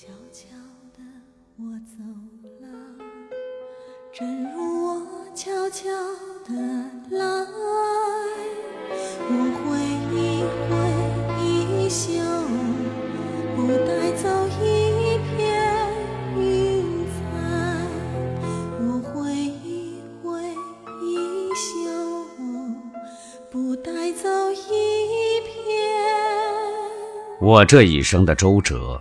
悄悄的我走了，正如我悄悄的来，我挥一挥衣袖，不带走一片云彩。我挥一挥衣袖，不带走一片。我这一生的周折，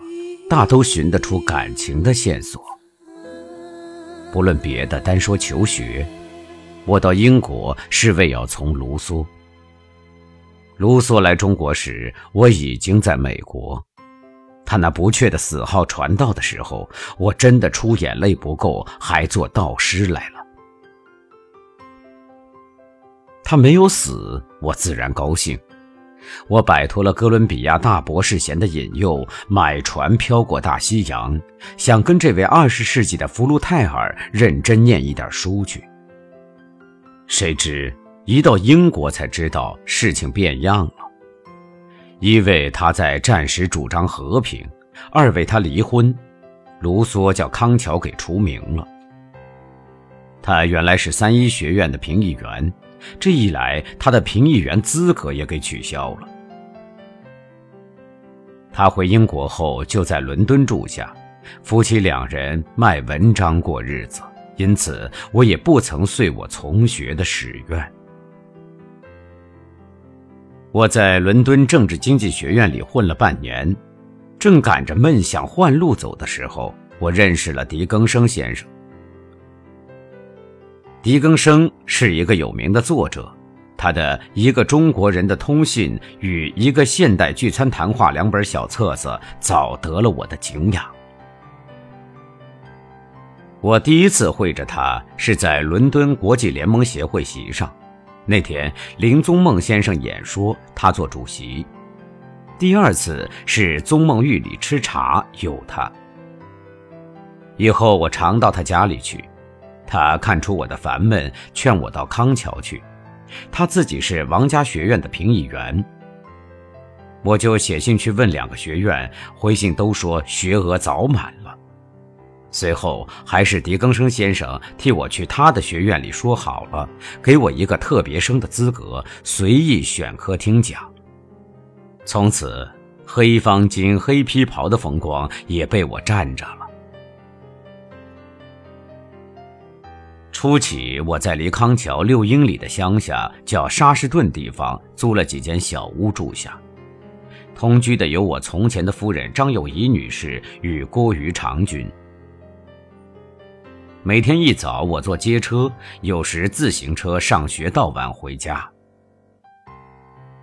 大都寻得出感情的线索。不论别的，单说求学，我到英国是为要从卢梭。卢梭来中国时，我已经在美国。他那不确的死号传到的时候，我真的出眼泪不够，还做道师来了。他没有死，我自然高兴。我摆脱了哥伦比亚大博士衔的引诱，买船漂过大西洋，想跟这位二十世纪的福禄泰尔认真念一点书去。谁知一到英国才知道事情变样了：一为他在战时主张和平，二为他离婚，卢梭叫康桥给除名了。他原来是三一学院的评议员。这一来，他的评议员资格也给取消了。他回英国后就在伦敦住下，夫妻两人卖文章过日子，因此我也不曾遂我从学的史愿。我在伦敦政治经济学院里混了半年，正赶着闷想换路走的时候，我认识了狄更生先生。狄更生是一个有名的作者，他的《一个中国人的通信》与《一个现代聚餐谈话》两本小册子早得了我的敬仰。我第一次会着他是在伦敦国际联盟协会席上，那天林宗孟先生演说，他做主席；第二次是宗孟寓里吃茶，有他。以后我常到他家里去。他看出我的烦闷，劝我到康桥去。他自己是王家学院的评议员，我就写信去问两个学院，回信都说学额早满了。随后还是狄更生先生替我去他的学院里说好了，给我一个特别生的资格，随意选科听讲。从此，黑方巾、黑皮袍的风光也被我占着了。初起，我在离康桥六英里的乡下叫沙士顿地方租了几间小屋住下，同居的有我从前的夫人张友仪女士与郭于长君。每天一早，我坐街车，有时自行车上学到晚回家。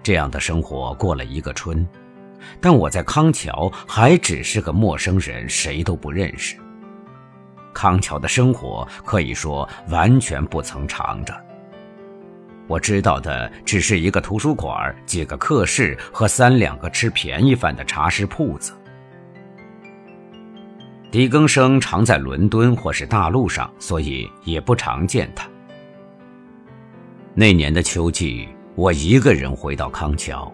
这样的生活过了一个春，但我在康桥还只是个陌生人，谁都不认识。康桥的生活可以说完全不曾尝着。我知道的只是一个图书馆、几个课室和三两个吃便宜饭的茶食铺子。狄更生常在伦敦或是大陆上，所以也不常见他。那年的秋季，我一个人回到康桥，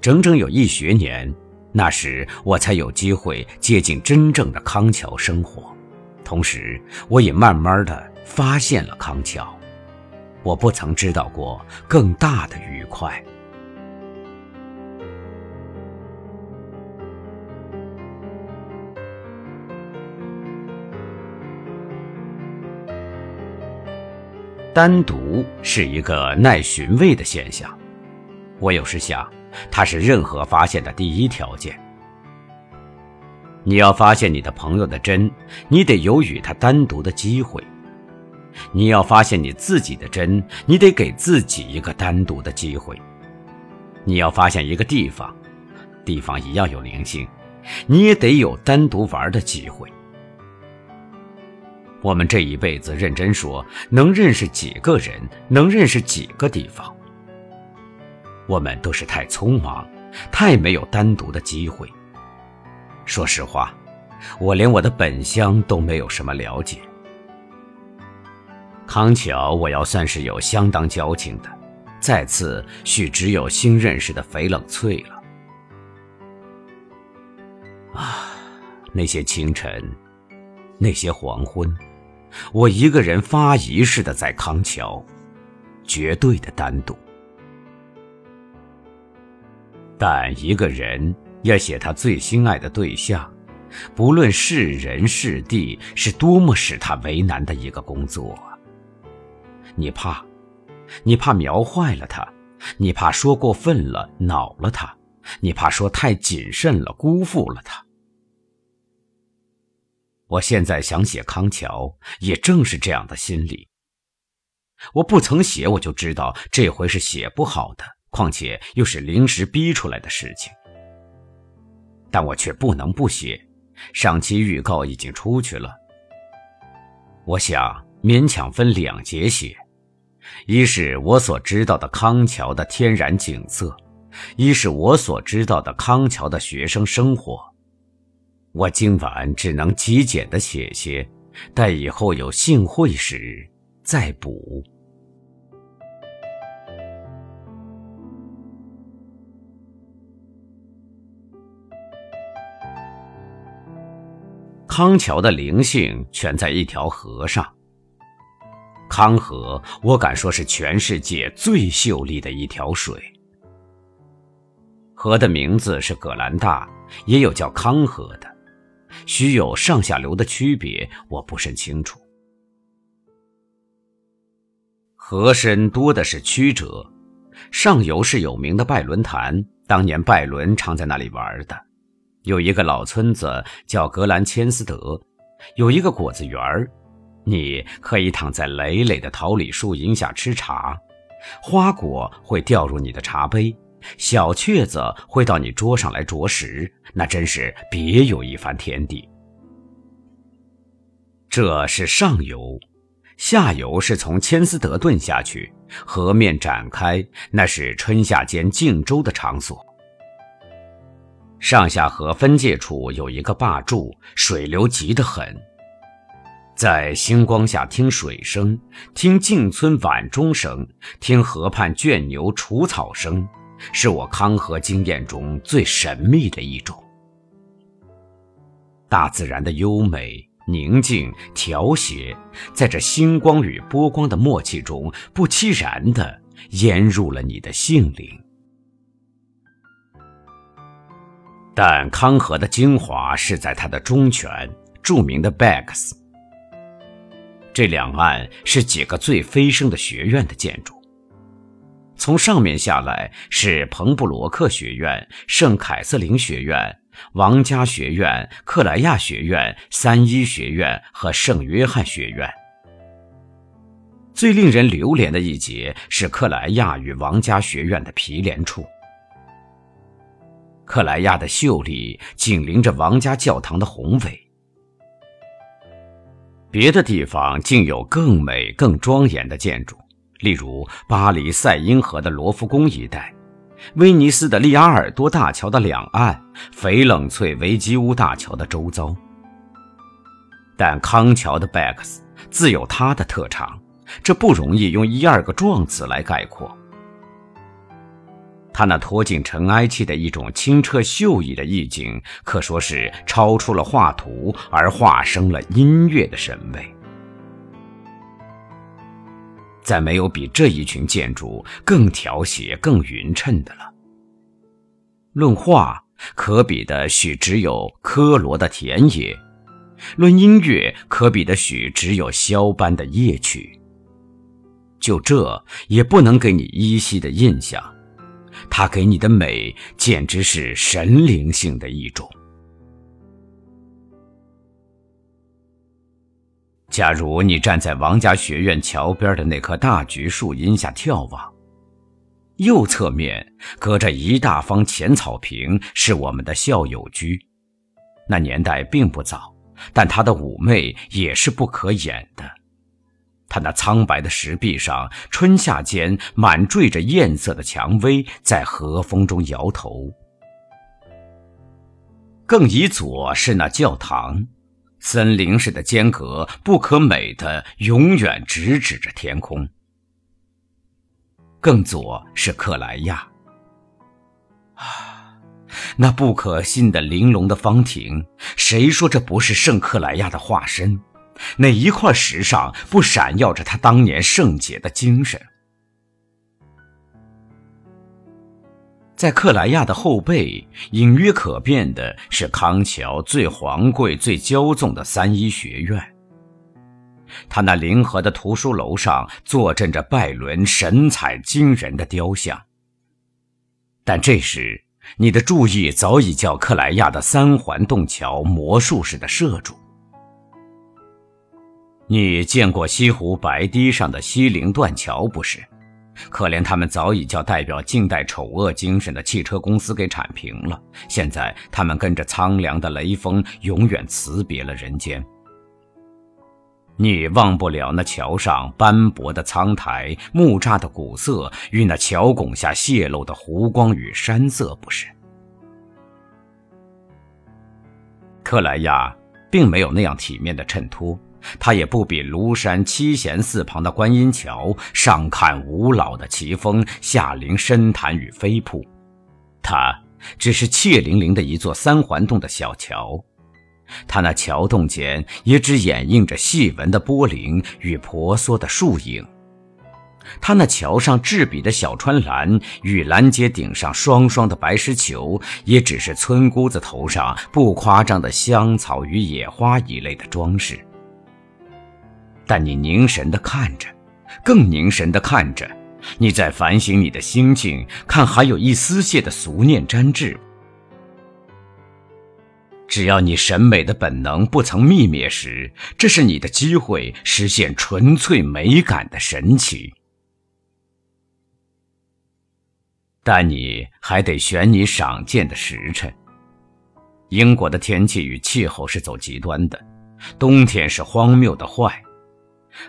整整有一学年。那时我才有机会接近真正的康桥生活。同时，我也慢慢的发现了康桥，我不曾知道过更大的愉快。单独是一个耐寻味的现象，我有时想，它是任何发现的第一条件。你要发现你的朋友的真，你得有与他单独的机会；你要发现你自己的真，你得给自己一个单独的机会；你要发现一个地方，地方一样有灵性，你也得有单独玩的机会。我们这一辈子认真说，能认识几个人，能认识几个地方？我们都是太匆忙，太没有单独的机会。说实话，我连我的本乡都没有什么了解。康桥，我要算是有相当交情的，再次许只有新认识的肥冷翠了。啊，那些清晨，那些黄昏，我一个人发疑似的在康桥，绝对的单独。但一个人要写他最心爱的对象，不论是人是地，是多么使他为难的一个工作。你怕，你怕描坏了他，你怕说过分了恼了他，你怕说太谨慎了辜负了他。我现在想写康桥，也正是这样的心理。我不曾写，我就知道这回是写不好的。况且又是临时逼出来的事情，但我却不能不写。上期预告已经出去了，我想勉强分两节写：一是我所知道的康桥的天然景色，一是我所知道的康桥的学生生活。我今晚只能极简的写些，待以后有幸会时再补。康桥的灵性全在一条河上。康河，我敢说是全世界最秀丽的一条水。河的名字是葛兰大，也有叫康河的，须有上下流的区别，我不甚清楚。河身多的是曲折，上游是有名的拜伦潭，当年拜伦常在那里玩的。有一个老村子叫格兰千斯德，有一个果子园儿，你可以躺在累累的桃李树荫下吃茶，花果会掉入你的茶杯，小雀子会到你桌上来啄食，那真是别有一番天地。这是上游，下游是从千斯德顿下去，河面展开，那是春夏间竞舟的场所。上下河分界处有一个坝柱，水流急得很。在星光下听水声，听静村晚钟声，听河畔圈牛除草声，是我康河经验中最神秘的一种。大自然的优美、宁静、调谐，在这星光与波光的默契中，不期然地淹入了你的性灵。但康河的精华是在它的中泉，著名的 Bags。这两岸是几个最飞升的学院的建筑。从上面下来是彭布罗克学院、圣凯瑟琳学院、王家学院、克莱亚学院、三一学院和圣约翰学院。最令人流连的一节是克莱亚与王家学院的毗连处。克莱亚的秀丽紧邻着王家教堂的宏伟，别的地方竟有更美、更庄严的建筑，例如巴黎塞因河的罗浮宫一带，威尼斯的利阿尔多大桥的两岸，翡冷翠维基乌大桥的周遭。但康桥的 Bax 自有它的特长，这不容易用一二个状词来概括。他那脱尽尘埃气的一种清澈秀逸的意境，可说是超出了画图，而化生了音乐的审美。再没有比这一群建筑更调谐、更匀称的了。论画，可比的许只有科罗的田野；论音乐，可比的许只有肖邦的夜曲。就这，也不能给你依稀的印象。他给你的美，简直是神灵性的一种。假如你站在王家学院桥边的那棵大橘树荫下眺望，右侧面隔着一大方浅草坪，是我们的校友居。那年代并不早，但它的妩媚也是不可掩的。他那苍白的石壁上，春夏间满缀着艳色的蔷薇，在和风中摇头。更以左是那教堂，森林似的间隔，不可美的永远直指着天空。更左是克莱亚，啊，那不可信的玲珑的方亭，谁说这不是圣克莱亚的化身？哪一块石上不闪耀着他当年圣洁的精神？在克莱亚的后背，隐约可辨的是康桥最皇贵、最骄纵的三一学院。他那临河的图书楼上坐镇着拜伦神采惊人的雕像。但这时，你的注意早已叫克莱亚的三环洞桥魔术似的摄住。你见过西湖白堤上的西泠断桥不是？可怜他们早已叫代表近代丑恶精神的汽车公司给铲平了。现在他们跟着苍凉的雷锋，永远辞别了人间。你忘不了那桥上斑驳的苍苔、木栅的古色与那桥拱下泄露的湖光与山色，不是？克莱亚并没有那样体面的衬托。他也不比庐山七贤寺旁的观音桥上看五老的奇峰，下临深潭与飞瀑。他只是怯凌凌的一座三环洞的小桥，他那桥洞间也只掩映着细纹的波棱与婆娑的树影。他那桥上制笔的小川栏与拦街顶上双双的白石球，也只是村姑子头上不夸张的香草与野花一类的装饰。但你凝神地看着，更凝神地看着，你在反省你的心境，看还有一丝屑的俗念沾滞。只要你审美的本能不曾灭灭时，这是你的机会，实现纯粹美感的神奇。但你还得选你赏鉴的时辰。英国的天气与气候是走极端的，冬天是荒谬的坏。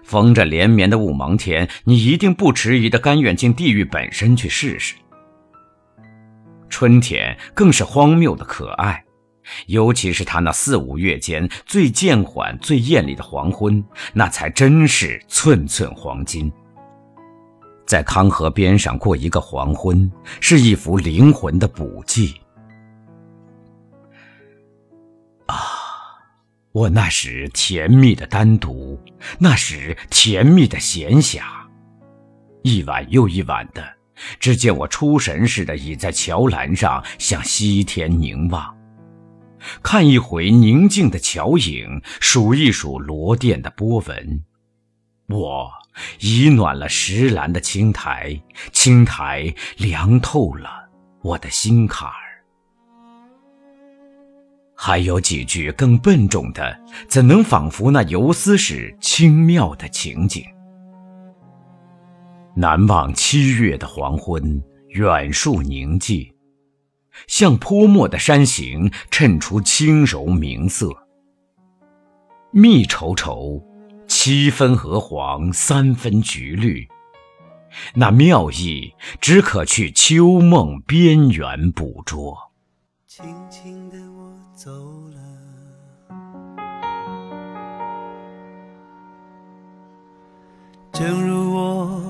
逢着连绵的雾蒙天，你一定不迟疑的甘愿进地狱本身去试试。春天更是荒谬的可爱，尤其是他那四五月间最渐缓、最艳丽的黄昏，那才真是寸寸黄金。在康河边上过一个黄昏，是一幅灵魂的补剂。啊我那时甜蜜的单独，那时甜蜜的闲暇，一晚又一晚的，只见我出神似的倚在桥栏上，向西天凝望，看一回宁静的桥影，数一数罗甸的波纹，我已暖了石栏的青苔，青苔凉透了我的心坎儿。还有几句更笨重的，怎能仿佛那游丝时轻妙的情景？难忘七月的黄昏，远树宁寂，像泼墨的山形衬出轻柔明色。密稠稠，七分鹅黄，三分橘绿，那妙意只可去秋梦边缘捕捉。轻轻的走了，正如我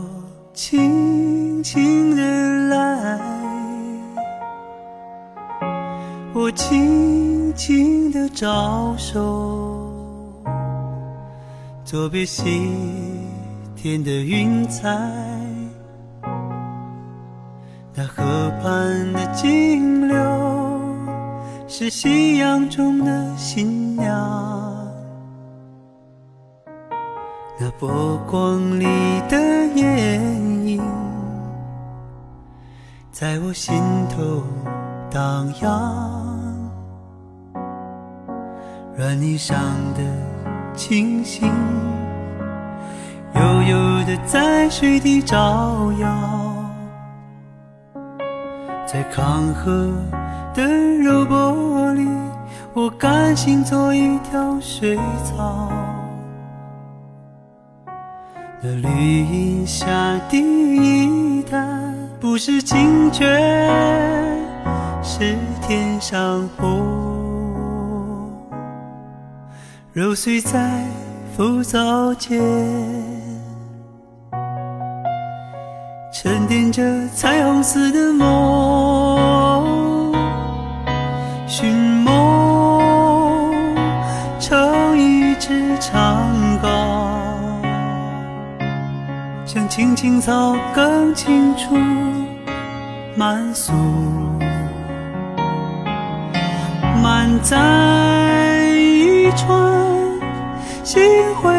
轻轻的来，我轻轻的招手，作别西天的云彩，那河畔的金柳。是夕阳中的新娘，那波光里的艳影，在我心头荡漾。软泥上的星星，悠悠的在水底招摇，在康河。的柔波里，我甘心做一条水草。那绿荫下的一潭，不是清泉，是天上虹。揉碎在浮藻间，沉淀着彩虹似的梦，寻梦成一只长篙，像青青草更清楚，满俗。满载一船星辉。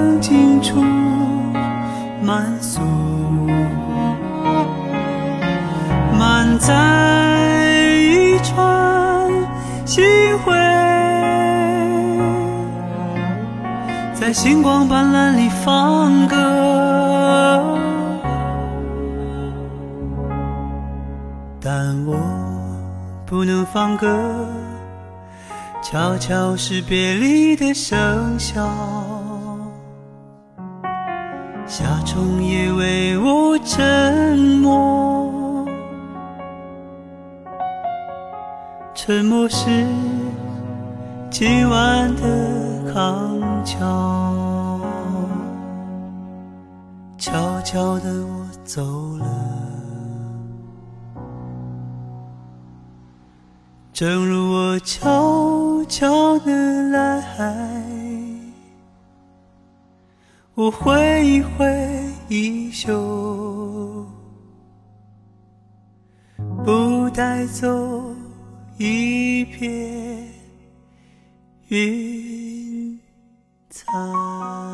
草更青处满宿，满载一船星辉，在星光斑斓里放歌。但我不能放歌，悄悄是别离的笙箫。沉默，沉默是今晚的康桥。悄悄的我走了。正如我悄悄的来，我挥一挥衣袖，不带走一片云彩。